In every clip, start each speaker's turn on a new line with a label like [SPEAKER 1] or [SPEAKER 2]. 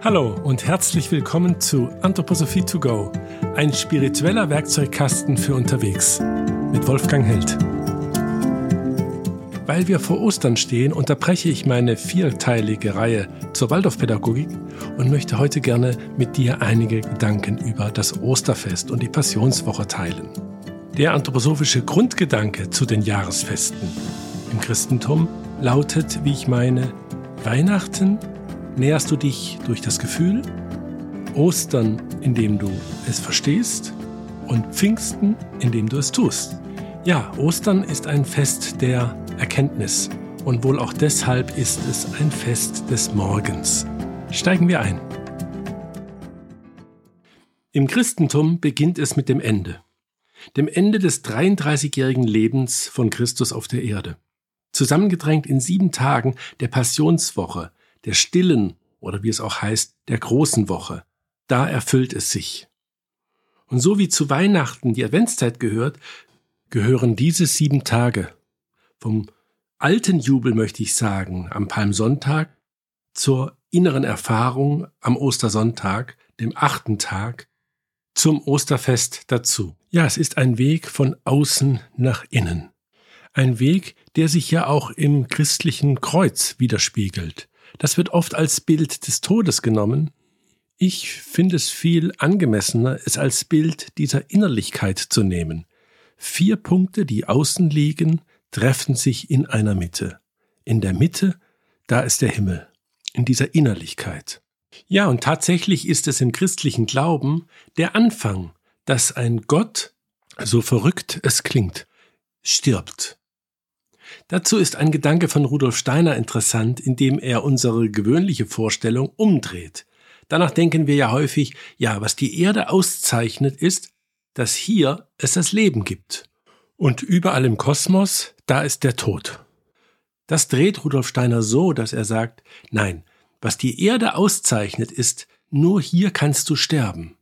[SPEAKER 1] Hallo und herzlich willkommen zu Anthroposophie to go, ein spiritueller Werkzeugkasten für unterwegs mit Wolfgang Held. Weil wir vor Ostern stehen, unterbreche ich meine vierteilige Reihe zur Waldorfpädagogik und möchte heute gerne mit dir einige Gedanken über das Osterfest und die Passionswoche teilen. Der anthroposophische Grundgedanke zu den Jahresfesten im Christentum lautet, wie ich meine, Weihnachten näherst du dich durch das Gefühl, Ostern, indem du es verstehst und Pfingsten, indem du es tust. Ja, Ostern ist ein Fest der Erkenntnis und wohl auch deshalb ist es ein Fest des Morgens. Steigen wir ein. Im Christentum beginnt es mit dem Ende, dem Ende des 33-jährigen Lebens von Christus auf der Erde. Zusammengedrängt in sieben Tagen der Passionswoche, der stillen oder wie es auch heißt, der großen Woche. Da erfüllt es sich. Und so wie zu Weihnachten die Adventszeit gehört, gehören diese sieben Tage vom alten Jubel, möchte ich sagen, am Palmsonntag zur inneren Erfahrung am Ostersonntag, dem achten Tag, zum Osterfest dazu. Ja, es ist ein Weg von außen nach innen. Ein Weg, der sich ja auch im christlichen Kreuz widerspiegelt. Das wird oft als Bild des Todes genommen. Ich finde es viel angemessener, es als Bild dieser Innerlichkeit zu nehmen. Vier Punkte, die außen liegen, treffen sich in einer Mitte. In der Mitte, da ist der Himmel, in dieser Innerlichkeit. Ja, und tatsächlich ist es im christlichen Glauben der Anfang, dass ein Gott, so verrückt es klingt, stirbt. Dazu ist ein Gedanke von Rudolf Steiner interessant, indem er unsere gewöhnliche Vorstellung umdreht. Danach denken wir ja häufig, ja, was die Erde auszeichnet, ist, dass hier es das Leben gibt. Und überall im Kosmos, da ist der Tod. Das dreht Rudolf Steiner so, dass er sagt, nein, was die Erde auszeichnet, ist, nur hier kannst du sterben.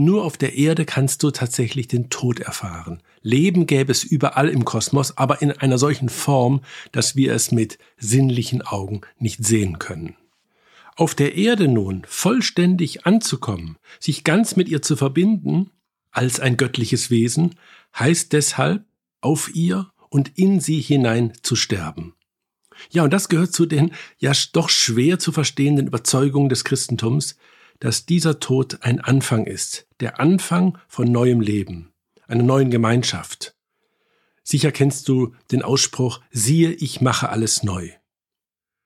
[SPEAKER 1] Nur auf der Erde kannst du tatsächlich den Tod erfahren. Leben gäbe es überall im Kosmos, aber in einer solchen Form, dass wir es mit sinnlichen Augen nicht sehen können. Auf der Erde nun vollständig anzukommen, sich ganz mit ihr zu verbinden, als ein göttliches Wesen, heißt deshalb, auf ihr und in sie hinein zu sterben. Ja, und das gehört zu den ja doch schwer zu verstehenden Überzeugungen des Christentums, dass dieser Tod ein Anfang ist, der Anfang von neuem Leben, einer neuen Gemeinschaft. Sicher kennst du den Ausspruch, siehe, ich mache alles neu.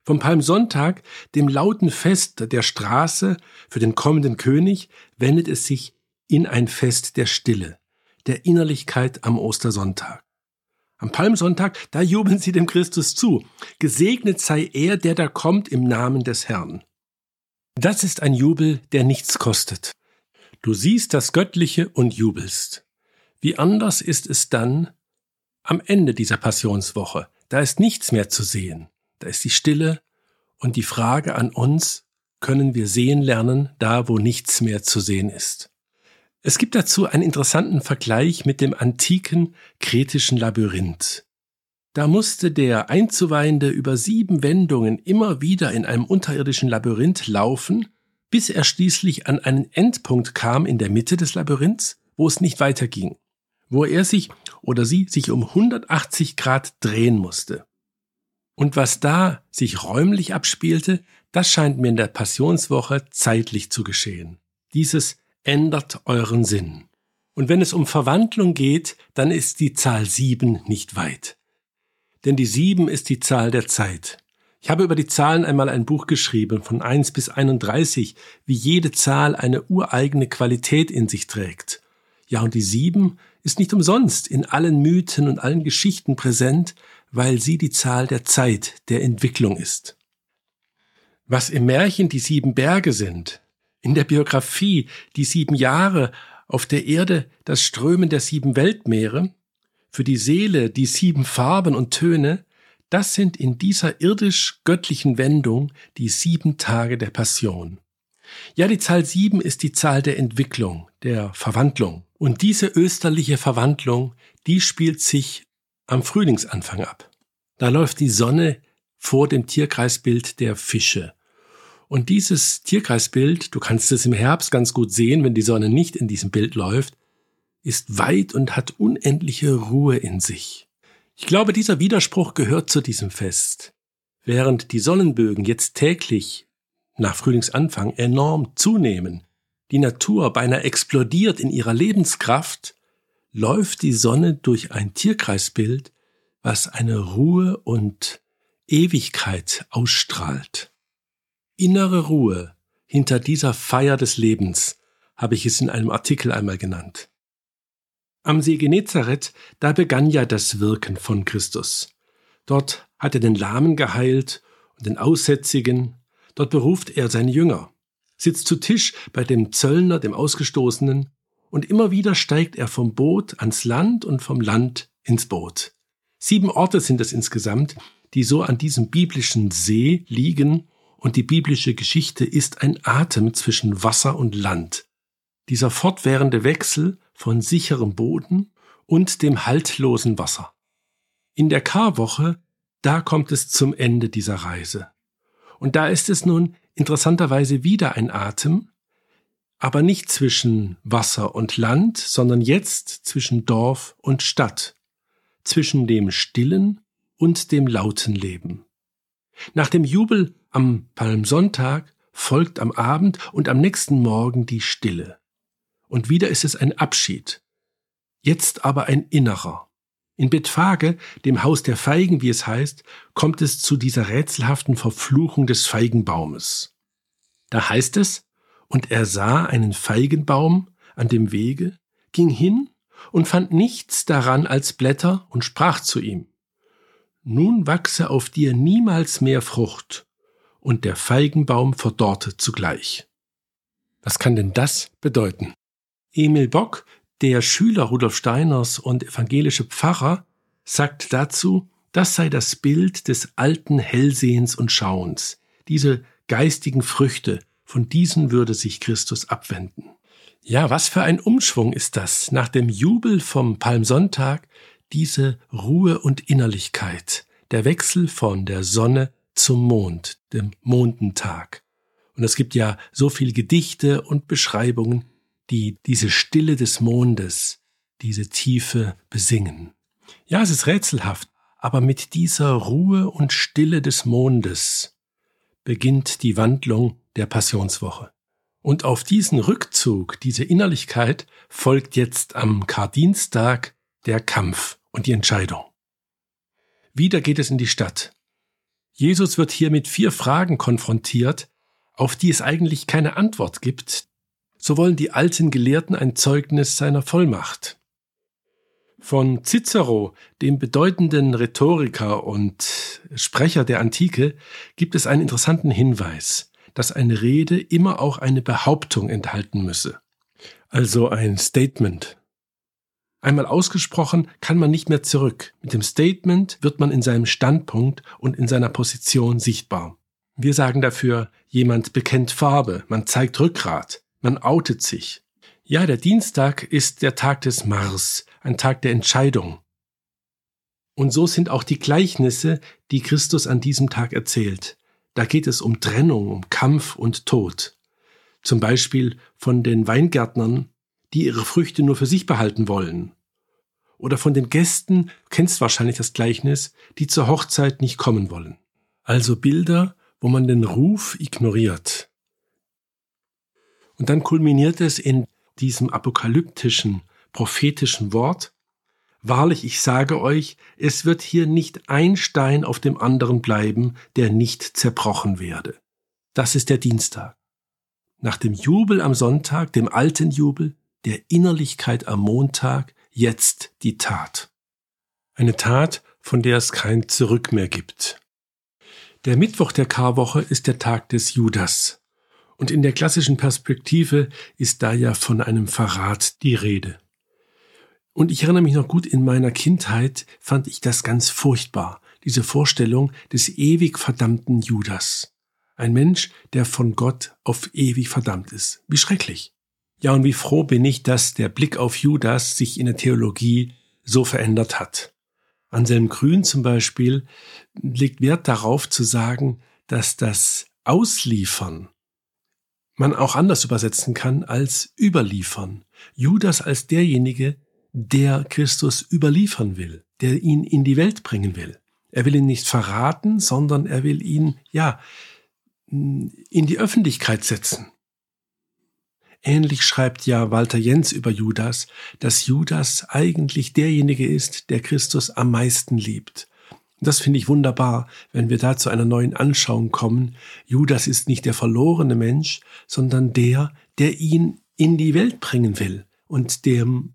[SPEAKER 1] Vom Palmsonntag, dem lauten Fest der Straße für den kommenden König, wendet es sich in ein Fest der Stille, der Innerlichkeit am Ostersonntag. Am Palmsonntag, da jubeln sie dem Christus zu. Gesegnet sei er, der da kommt im Namen des Herrn. Das ist ein Jubel, der nichts kostet. Du siehst das Göttliche und jubelst. Wie anders ist es dann am Ende dieser Passionswoche. Da ist nichts mehr zu sehen. Da ist die Stille und die Frage an uns, können wir sehen lernen, da wo nichts mehr zu sehen ist. Es gibt dazu einen interessanten Vergleich mit dem antiken kretischen Labyrinth. Da musste der Einzuweihende über sieben Wendungen immer wieder in einem unterirdischen Labyrinth laufen, bis er schließlich an einen Endpunkt kam in der Mitte des Labyrinths, wo es nicht weiterging, wo er sich oder sie sich um 180 Grad drehen musste. Und was da sich räumlich abspielte, das scheint mir in der Passionswoche zeitlich zu geschehen. Dieses ändert euren Sinn. Und wenn es um Verwandlung geht, dann ist die Zahl sieben nicht weit denn die sieben ist die Zahl der Zeit. Ich habe über die Zahlen einmal ein Buch geschrieben, von eins bis 31, wie jede Zahl eine ureigene Qualität in sich trägt. Ja, und die sieben ist nicht umsonst in allen Mythen und allen Geschichten präsent, weil sie die Zahl der Zeit, der Entwicklung ist. Was im Märchen die sieben Berge sind, in der Biografie die sieben Jahre, auf der Erde das Strömen der sieben Weltmeere, für die Seele die sieben Farben und Töne, das sind in dieser irdisch-göttlichen Wendung die sieben Tage der Passion. Ja, die Zahl sieben ist die Zahl der Entwicklung, der Verwandlung. Und diese österliche Verwandlung, die spielt sich am Frühlingsanfang ab. Da läuft die Sonne vor dem Tierkreisbild der Fische. Und dieses Tierkreisbild, du kannst es im Herbst ganz gut sehen, wenn die Sonne nicht in diesem Bild läuft, ist weit und hat unendliche Ruhe in sich. Ich glaube, dieser Widerspruch gehört zu diesem Fest. Während die Sonnenbögen jetzt täglich nach Frühlingsanfang enorm zunehmen, die Natur beinahe explodiert in ihrer Lebenskraft, läuft die Sonne durch ein Tierkreisbild, was eine Ruhe und Ewigkeit ausstrahlt. Innere Ruhe hinter dieser Feier des Lebens habe ich es in einem Artikel einmal genannt. Am See Genezareth, da begann ja das Wirken von Christus. Dort hat er den Lahmen geheilt und den Aussätzigen, dort beruft er seine Jünger, sitzt zu Tisch bei dem Zöllner, dem Ausgestoßenen, und immer wieder steigt er vom Boot ans Land und vom Land ins Boot. Sieben Orte sind es insgesamt, die so an diesem biblischen See liegen, und die biblische Geschichte ist ein Atem zwischen Wasser und Land. Dieser fortwährende Wechsel von sicherem Boden und dem haltlosen Wasser. In der Karwoche, da kommt es zum Ende dieser Reise. Und da ist es nun interessanterweise wieder ein Atem, aber nicht zwischen Wasser und Land, sondern jetzt zwischen Dorf und Stadt, zwischen dem stillen und dem lauten Leben. Nach dem Jubel am Palmsonntag folgt am Abend und am nächsten Morgen die Stille und wieder ist es ein Abschied. Jetzt aber ein innerer. In Bethphage, dem Haus der Feigen, wie es heißt, kommt es zu dieser rätselhaften Verfluchung des Feigenbaumes. Da heißt es, und er sah einen Feigenbaum an dem Wege, ging hin und fand nichts daran als Blätter und sprach zu ihm, Nun wachse auf dir niemals mehr Frucht, und der Feigenbaum verdorrte zugleich. Was kann denn das bedeuten? Emil Bock, der Schüler Rudolf Steiners und evangelische Pfarrer, sagt dazu, das sei das Bild des alten Hellsehens und Schauens. Diese geistigen Früchte, von diesen würde sich Christus abwenden. Ja, was für ein Umschwung ist das, nach dem Jubel vom Palmsonntag, diese Ruhe und Innerlichkeit, der Wechsel von der Sonne zum Mond, dem Mondentag. Und es gibt ja so viele Gedichte und Beschreibungen, die diese Stille des Mondes, diese Tiefe besingen. Ja, es ist rätselhaft, aber mit dieser Ruhe und Stille des Mondes beginnt die Wandlung der Passionswoche. Und auf diesen Rückzug, diese Innerlichkeit folgt jetzt am Kardienstag der Kampf und die Entscheidung. Wieder geht es in die Stadt. Jesus wird hier mit vier Fragen konfrontiert, auf die es eigentlich keine Antwort gibt, so wollen die alten Gelehrten ein Zeugnis seiner Vollmacht. Von Cicero, dem bedeutenden Rhetoriker und Sprecher der Antike, gibt es einen interessanten Hinweis, dass eine Rede immer auch eine Behauptung enthalten müsse. Also ein Statement. Einmal ausgesprochen kann man nicht mehr zurück. Mit dem Statement wird man in seinem Standpunkt und in seiner Position sichtbar. Wir sagen dafür, jemand bekennt Farbe, man zeigt Rückgrat, man outet sich. Ja, der Dienstag ist der Tag des Mars, ein Tag der Entscheidung. Und so sind auch die Gleichnisse, die Christus an diesem Tag erzählt. Da geht es um Trennung, um Kampf und Tod. Zum Beispiel von den Weingärtnern, die ihre Früchte nur für sich behalten wollen. Oder von den Gästen, kennst wahrscheinlich das Gleichnis, die zur Hochzeit nicht kommen wollen. Also Bilder, wo man den Ruf ignoriert. Und dann kulminiert es in diesem apokalyptischen, prophetischen Wort. Wahrlich, ich sage euch, es wird hier nicht ein Stein auf dem anderen bleiben, der nicht zerbrochen werde. Das ist der Dienstag. Nach dem Jubel am Sonntag, dem alten Jubel, der Innerlichkeit am Montag, jetzt die Tat. Eine Tat, von der es kein Zurück mehr gibt. Der Mittwoch der Karwoche ist der Tag des Judas. Und in der klassischen Perspektive ist da ja von einem Verrat die Rede. Und ich erinnere mich noch gut, in meiner Kindheit fand ich das ganz furchtbar, diese Vorstellung des ewig verdammten Judas. Ein Mensch, der von Gott auf ewig verdammt ist. Wie schrecklich. Ja, und wie froh bin ich, dass der Blick auf Judas sich in der Theologie so verändert hat. Anselm Grün zum Beispiel legt Wert darauf zu sagen, dass das ausliefern man auch anders übersetzen kann als überliefern. Judas als derjenige, der Christus überliefern will, der ihn in die Welt bringen will. Er will ihn nicht verraten, sondern er will ihn, ja, in die Öffentlichkeit setzen. Ähnlich schreibt ja Walter Jens über Judas, dass Judas eigentlich derjenige ist, der Christus am meisten liebt. Und das finde ich wunderbar, wenn wir da zu einer neuen Anschauung kommen. Judas ist nicht der verlorene Mensch, sondern der, der ihn in die Welt bringen will und dem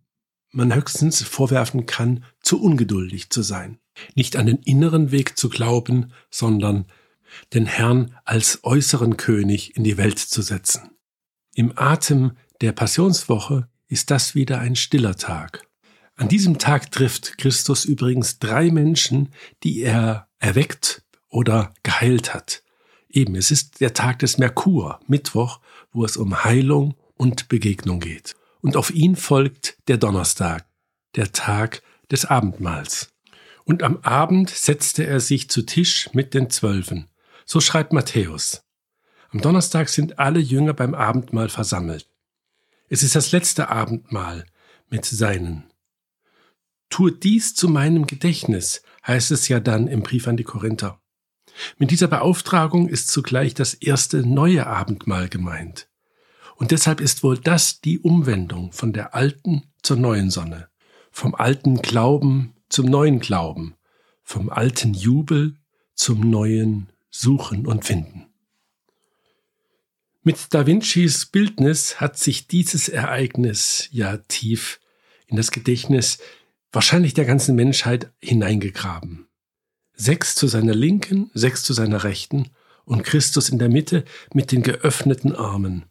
[SPEAKER 1] man höchstens vorwerfen kann, zu ungeduldig zu sein. Nicht an den inneren Weg zu glauben, sondern den Herrn als äußeren König in die Welt zu setzen. Im Atem der Passionswoche ist das wieder ein stiller Tag. An diesem Tag trifft Christus übrigens drei Menschen, die er erweckt oder geheilt hat. Eben, es ist der Tag des Merkur, Mittwoch, wo es um Heilung und Begegnung geht. Und auf ihn folgt der Donnerstag, der Tag des Abendmahls. Und am Abend setzte er sich zu Tisch mit den Zwölfen. So schreibt Matthäus. Am Donnerstag sind alle Jünger beim Abendmahl versammelt. Es ist das letzte Abendmahl mit seinen. Tue dies zu meinem Gedächtnis, heißt es ja dann im Brief an die Korinther. Mit dieser Beauftragung ist zugleich das erste neue Abendmahl gemeint. Und deshalb ist wohl das die Umwendung von der alten zur neuen Sonne, vom alten Glauben zum neuen Glauben, vom alten Jubel zum neuen Suchen und Finden. Mit Da Vincis Bildnis hat sich dieses Ereignis ja tief in das Gedächtnis wahrscheinlich der ganzen Menschheit hineingegraben. Sechs zu seiner Linken, sechs zu seiner Rechten und Christus in der Mitte mit den geöffneten Armen.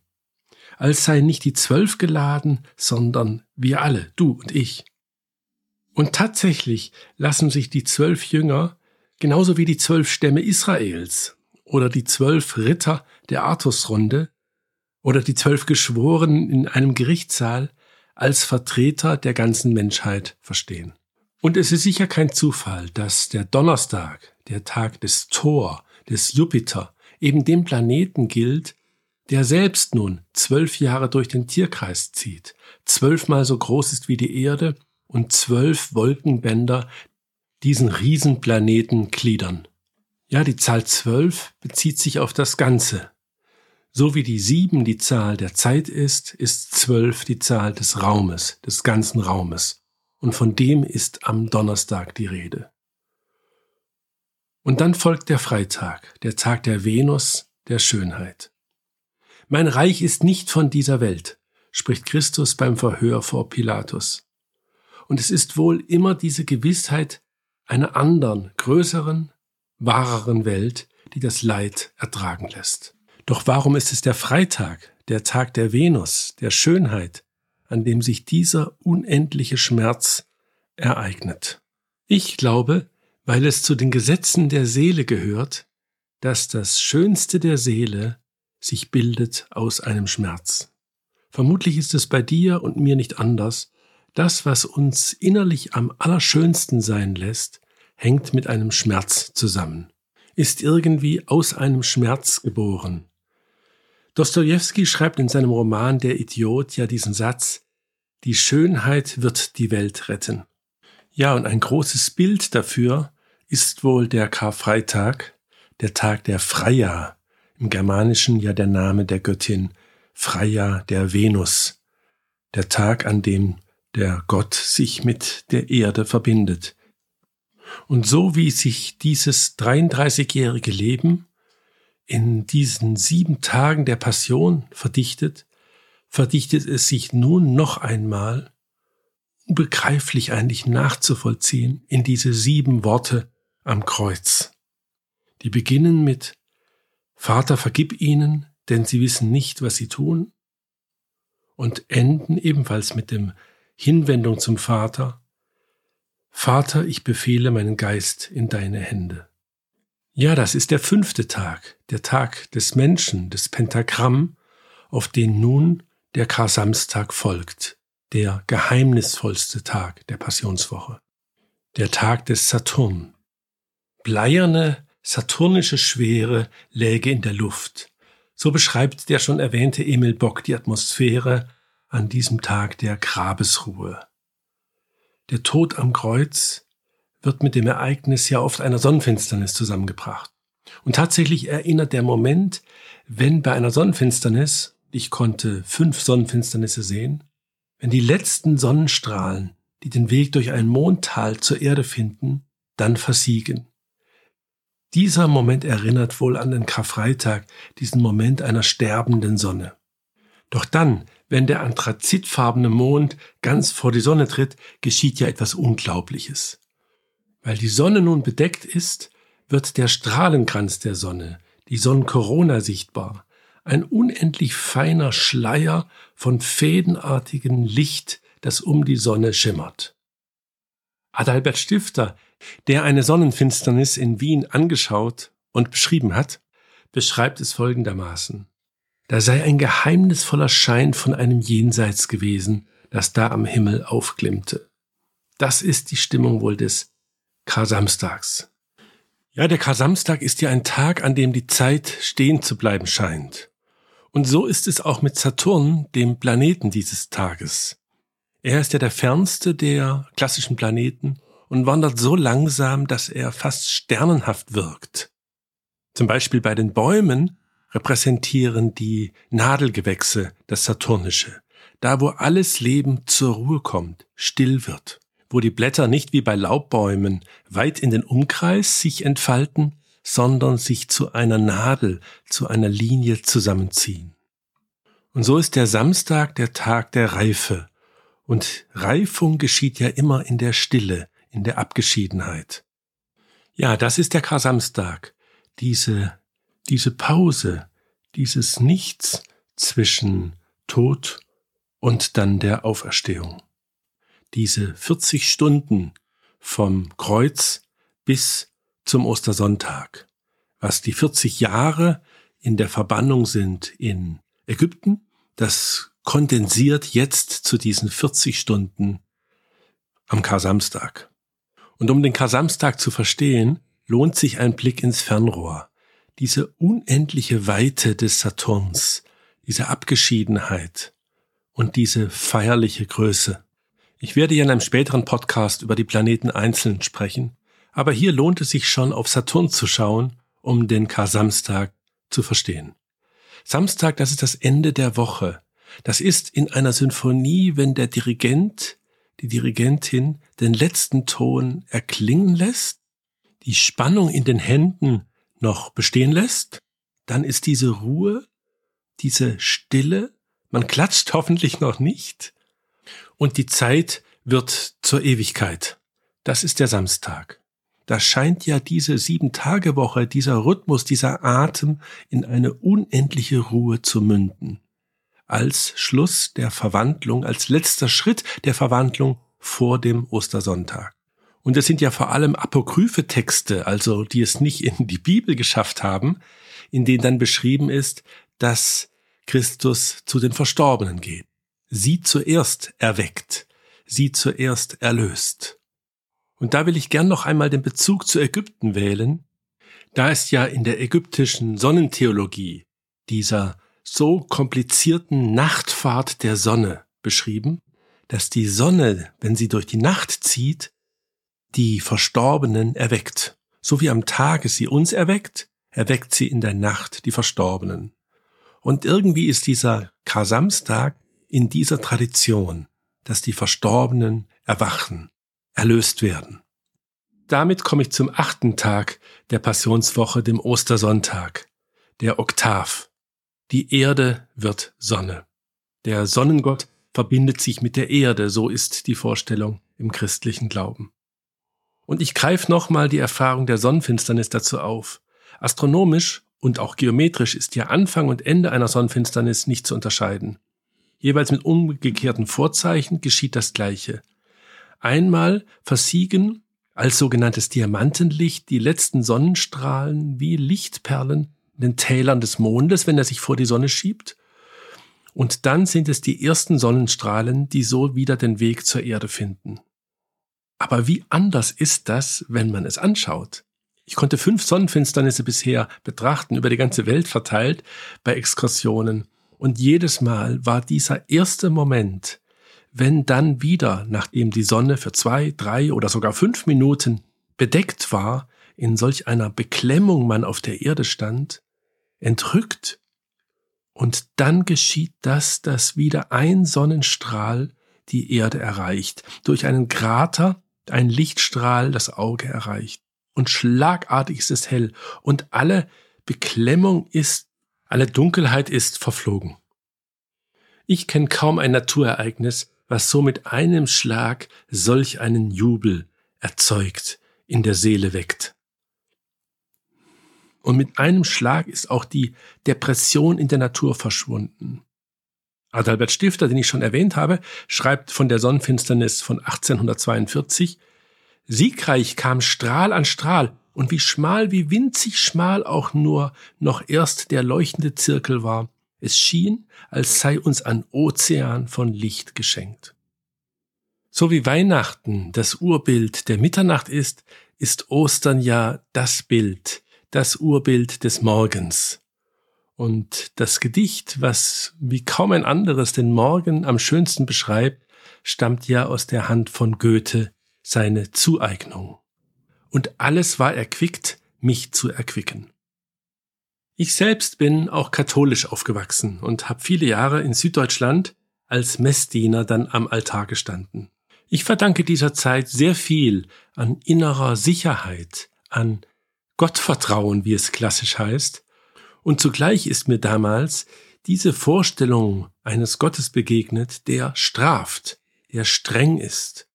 [SPEAKER 1] Als seien nicht die Zwölf geladen, sondern wir alle, du und ich. Und tatsächlich lassen sich die zwölf Jünger, genauso wie die zwölf Stämme Israels oder die zwölf Ritter der Artusrunde oder die zwölf Geschworenen in einem Gerichtssaal als Vertreter der ganzen Menschheit verstehen. Und es ist sicher kein Zufall, dass der Donnerstag, der Tag des Thor, des Jupiter, eben dem Planeten gilt, der selbst nun zwölf Jahre durch den Tierkreis zieht, zwölfmal so groß ist wie die Erde und zwölf Wolkenbänder diesen Riesenplaneten gliedern. Ja, die Zahl zwölf bezieht sich auf das Ganze, so wie die sieben die Zahl der Zeit ist, ist zwölf die Zahl des Raumes, des ganzen Raumes. Und von dem ist am Donnerstag die Rede. Und dann folgt der Freitag, der Tag der Venus, der Schönheit. Mein Reich ist nicht von dieser Welt, spricht Christus beim Verhör vor Pilatus. Und es ist wohl immer diese Gewissheit einer anderen, größeren, wahreren Welt, die das Leid ertragen lässt. Doch warum ist es der Freitag, der Tag der Venus, der Schönheit, an dem sich dieser unendliche Schmerz ereignet? Ich glaube, weil es zu den Gesetzen der Seele gehört, dass das Schönste der Seele sich bildet aus einem Schmerz. Vermutlich ist es bei dir und mir nicht anders. Das, was uns innerlich am allerschönsten sein lässt, hängt mit einem Schmerz zusammen, ist irgendwie aus einem Schmerz geboren, Dostoevsky schreibt in seinem Roman Der Idiot ja diesen Satz, die Schönheit wird die Welt retten. Ja, und ein großes Bild dafür ist wohl der Karfreitag, der Tag der Freya, im Germanischen ja der Name der Göttin Freya der Venus, der Tag, an dem der Gott sich mit der Erde verbindet. Und so wie sich dieses 33-jährige Leben in diesen sieben Tagen der Passion verdichtet, verdichtet es sich nun noch einmal, unbegreiflich eigentlich nachzuvollziehen, in diese sieben Worte am Kreuz. Die beginnen mit Vater, vergib ihnen, denn sie wissen nicht, was sie tun, und enden ebenfalls mit dem Hinwendung zum Vater, Vater, ich befehle meinen Geist in deine Hände. Ja, das ist der fünfte Tag, der Tag des Menschen, des Pentagramm, auf den nun der Kar-Samstag folgt, der geheimnisvollste Tag der Passionswoche, der Tag des Saturn. Bleierne saturnische Schwere läge in der Luft. So beschreibt der schon erwähnte Emil Bock die Atmosphäre an diesem Tag der Grabesruhe. Der Tod am Kreuz wird mit dem Ereignis ja oft einer Sonnenfinsternis zusammengebracht. Und tatsächlich erinnert der Moment, wenn bei einer Sonnenfinsternis, ich konnte fünf Sonnenfinsternisse sehen, wenn die letzten Sonnenstrahlen, die den Weg durch ein Mondtal zur Erde finden, dann versiegen. Dieser Moment erinnert wohl an den Karfreitag, diesen Moment einer sterbenden Sonne. Doch dann, wenn der anthrazitfarbene Mond ganz vor die Sonne tritt, geschieht ja etwas Unglaubliches. Weil die Sonne nun bedeckt ist, wird der Strahlenkranz der Sonne, die Sonnenkorona sichtbar, ein unendlich feiner Schleier von fädenartigem Licht, das um die Sonne schimmert. Adalbert Stifter, der eine Sonnenfinsternis in Wien angeschaut und beschrieben hat, beschreibt es folgendermaßen. Da sei ein geheimnisvoller Schein von einem Jenseits gewesen, das da am Himmel aufglimmte. Das ist die Stimmung wohl des Kar-Samstags. Ja, der Kar-Samstag ist ja ein Tag, an dem die Zeit stehen zu bleiben scheint. Und so ist es auch mit Saturn, dem Planeten dieses Tages. Er ist ja der fernste der klassischen Planeten und wandert so langsam, dass er fast sternenhaft wirkt. Zum Beispiel bei den Bäumen repräsentieren die Nadelgewächse das Saturnische, da wo alles Leben zur Ruhe kommt, still wird, wo die Blätter nicht wie bei Laubbäumen weit in den Umkreis sich entfalten, sondern sich zu einer Nadel, zu einer Linie zusammenziehen. Und so ist der Samstag der Tag der Reife. Und Reifung geschieht ja immer in der Stille, in der Abgeschiedenheit. Ja, das ist der Kar-Samstag. Diese diese Pause, dieses Nichts zwischen Tod und dann der Auferstehung. Diese 40 Stunden vom Kreuz bis zum Ostersonntag, was die 40 Jahre in der Verbannung sind in Ägypten, das kondensiert jetzt zu diesen 40 Stunden am Kar-Samstag. Und um den Kar-Samstag zu verstehen, lohnt sich ein Blick ins Fernrohr diese unendliche Weite des Saturns, diese Abgeschiedenheit und diese feierliche Größe. Ich werde ja in einem späteren Podcast über die Planeten einzeln sprechen, aber hier lohnt es sich schon auf Saturn zu schauen, um den Kar-Samstag zu verstehen. Samstag, das ist das Ende der Woche. Das ist in einer Sinfonie, wenn der Dirigent, die Dirigentin den letzten Ton erklingen lässt, die Spannung in den Händen noch bestehen lässt, dann ist diese Ruhe, diese Stille, man klatscht hoffentlich noch nicht, und die Zeit wird zur Ewigkeit. Das ist der Samstag. Da scheint ja diese Sieben-Tage-Woche, dieser Rhythmus, dieser Atem in eine unendliche Ruhe zu münden. Als Schluss der Verwandlung, als letzter Schritt der Verwandlung vor dem Ostersonntag. Und es sind ja vor allem apokryphe Texte, also die es nicht in die Bibel geschafft haben, in denen dann beschrieben ist, dass Christus zu den Verstorbenen geht. Sie zuerst erweckt, sie zuerst erlöst. Und da will ich gern noch einmal den Bezug zu Ägypten wählen. Da ist ja in der ägyptischen Sonnentheologie dieser so komplizierten Nachtfahrt der Sonne beschrieben, dass die Sonne, wenn sie durch die Nacht zieht, die Verstorbenen erweckt. So wie am Tage sie uns erweckt, erweckt sie in der Nacht die Verstorbenen. Und irgendwie ist dieser Kar-Samstag in dieser Tradition, dass die Verstorbenen erwachen, erlöst werden. Damit komme ich zum achten Tag der Passionswoche, dem Ostersonntag, der Oktav. Die Erde wird Sonne. Der Sonnengott verbindet sich mit der Erde, so ist die Vorstellung im christlichen Glauben. Und ich greife nochmal die Erfahrung der Sonnenfinsternis dazu auf. Astronomisch und auch geometrisch ist ja Anfang und Ende einer Sonnenfinsternis nicht zu unterscheiden. Jeweils mit umgekehrten Vorzeichen geschieht das Gleiche. Einmal versiegen als sogenanntes Diamantenlicht die letzten Sonnenstrahlen wie Lichtperlen in den Tälern des Mondes, wenn er sich vor die Sonne schiebt. Und dann sind es die ersten Sonnenstrahlen, die so wieder den Weg zur Erde finden. Aber wie anders ist das, wenn man es anschaut? Ich konnte fünf Sonnenfinsternisse bisher betrachten, über die ganze Welt verteilt, bei Exkursionen. Und jedes Mal war dieser erste Moment, wenn dann wieder, nachdem die Sonne für zwei, drei oder sogar fünf Minuten bedeckt war, in solch einer Beklemmung man auf der Erde stand, entrückt. Und dann geschieht das, dass wieder ein Sonnenstrahl die Erde erreicht, durch einen Krater ein Lichtstrahl das Auge erreicht. Und schlagartig ist es hell und alle Beklemmung ist, alle Dunkelheit ist verflogen. Ich kenne kaum ein Naturereignis, was so mit einem Schlag solch einen Jubel erzeugt, in der Seele weckt. Und mit einem Schlag ist auch die Depression in der Natur verschwunden. Adalbert Stifter, den ich schon erwähnt habe, schreibt von der Sonnenfinsternis von 1842, Siegreich kam Strahl an Strahl, und wie schmal, wie winzig schmal auch nur noch erst der leuchtende Zirkel war, es schien, als sei uns ein Ozean von Licht geschenkt. So wie Weihnachten das Urbild der Mitternacht ist, ist Ostern ja das Bild, das Urbild des Morgens. Und das Gedicht, was wie kaum ein anderes den Morgen am schönsten beschreibt, stammt ja aus der Hand von Goethe, seine Zueignung. Und alles war erquickt, mich zu erquicken. Ich selbst bin auch katholisch aufgewachsen und habe viele Jahre in Süddeutschland als Messdiener dann am Altar gestanden. Ich verdanke dieser Zeit sehr viel an innerer Sicherheit, an Gottvertrauen, wie es klassisch heißt, und zugleich ist mir damals diese Vorstellung eines Gottes begegnet, der straft, der streng ist.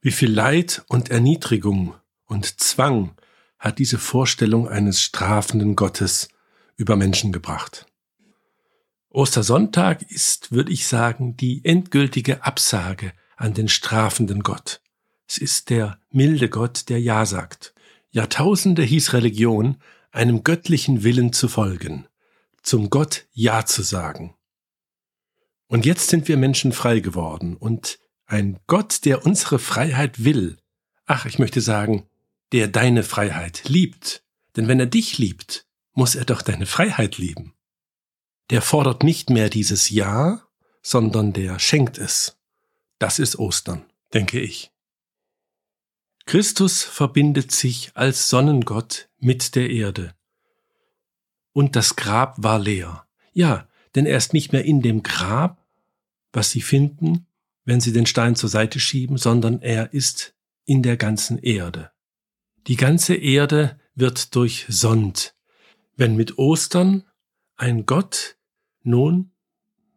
[SPEAKER 1] Wie viel Leid und Erniedrigung und Zwang hat diese Vorstellung eines strafenden Gottes über Menschen gebracht. Ostersonntag ist, würde ich sagen, die endgültige Absage an den strafenden Gott. Es ist der milde Gott, der Ja sagt. Jahrtausende hieß Religion, einem göttlichen Willen zu folgen, zum Gott Ja zu sagen. Und jetzt sind wir Menschen frei geworden und ein Gott, der unsere Freiheit will, ach, ich möchte sagen, der deine Freiheit liebt. Denn wenn er dich liebt, muss er doch deine Freiheit lieben. Der fordert nicht mehr dieses Ja, sondern der schenkt es. Das ist Ostern, denke ich. Christus verbindet sich als Sonnengott mit der Erde. Und das Grab war leer. Ja, denn er ist nicht mehr in dem Grab, was sie finden, wenn sie den Stein zur Seite schieben, sondern er ist in der ganzen Erde. Die ganze Erde wird durchsonnt wenn mit Ostern ein Gott nun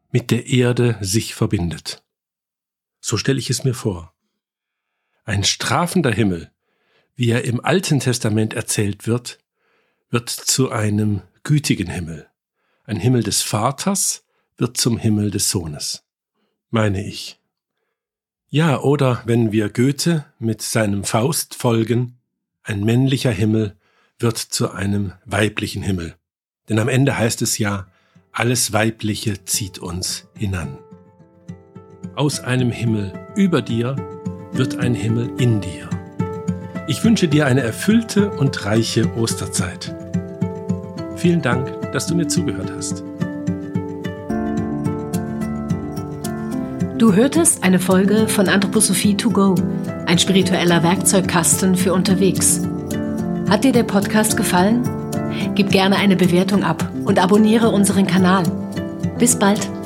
[SPEAKER 1] mit der Erde sich verbindet. So stelle ich es mir vor. Ein strafender Himmel, wie er im Alten Testament erzählt wird, wird zu einem gütigen Himmel. Ein Himmel des Vaters wird zum Himmel des Sohnes, meine ich. Ja, oder wenn wir Goethe mit seinem Faust folgen, ein männlicher Himmel wird zu einem weiblichen Himmel. Denn am Ende heißt es ja, alles Weibliche zieht uns hinan. Aus einem Himmel über dir wird ein Himmel in dir. Ich wünsche dir eine erfüllte und reiche Osterzeit. Vielen Dank, dass du mir zugehört hast.
[SPEAKER 2] Du hörtest eine Folge von Anthroposophie to go, ein spiritueller Werkzeugkasten für unterwegs. Hat dir der Podcast gefallen? Gib gerne eine Bewertung ab und abonniere unseren Kanal. Bis bald!